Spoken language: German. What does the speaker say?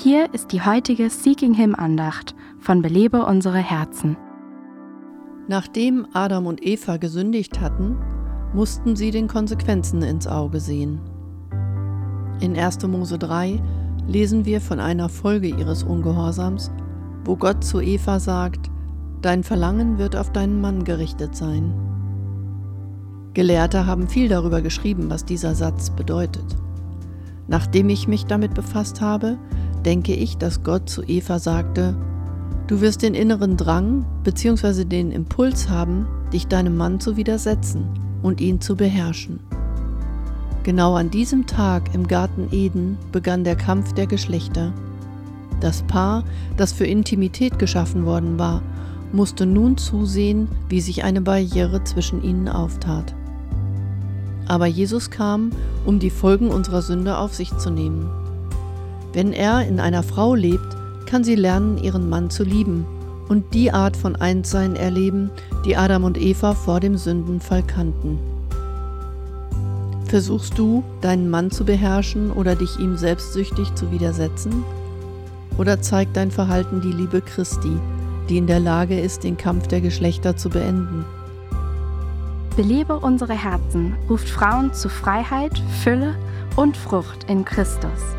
Hier ist die heutige Seeking Him Andacht von Belebe unsere Herzen. Nachdem Adam und Eva gesündigt hatten, mussten sie den Konsequenzen ins Auge sehen. In 1. Mose 3 lesen wir von einer Folge ihres Ungehorsams, wo Gott zu Eva sagt, Dein Verlangen wird auf deinen Mann gerichtet sein. Gelehrte haben viel darüber geschrieben, was dieser Satz bedeutet. Nachdem ich mich damit befasst habe, denke ich, dass Gott zu Eva sagte, Du wirst den inneren Drang bzw. den Impuls haben, dich deinem Mann zu widersetzen und ihn zu beherrschen. Genau an diesem Tag im Garten Eden begann der Kampf der Geschlechter. Das Paar, das für Intimität geschaffen worden war, musste nun zusehen, wie sich eine Barriere zwischen ihnen auftat. Aber Jesus kam, um die Folgen unserer Sünde auf sich zu nehmen. Wenn er in einer Frau lebt, kann sie lernen, ihren Mann zu lieben und die Art von Einssein erleben, die Adam und Eva vor dem Sündenfall kannten. Versuchst du, deinen Mann zu beherrschen oder dich ihm selbstsüchtig zu widersetzen? Oder zeigt dein Verhalten die Liebe Christi, die in der Lage ist, den Kampf der Geschlechter zu beenden? Belebe unsere Herzen ruft Frauen zu Freiheit, Fülle und Frucht in Christus.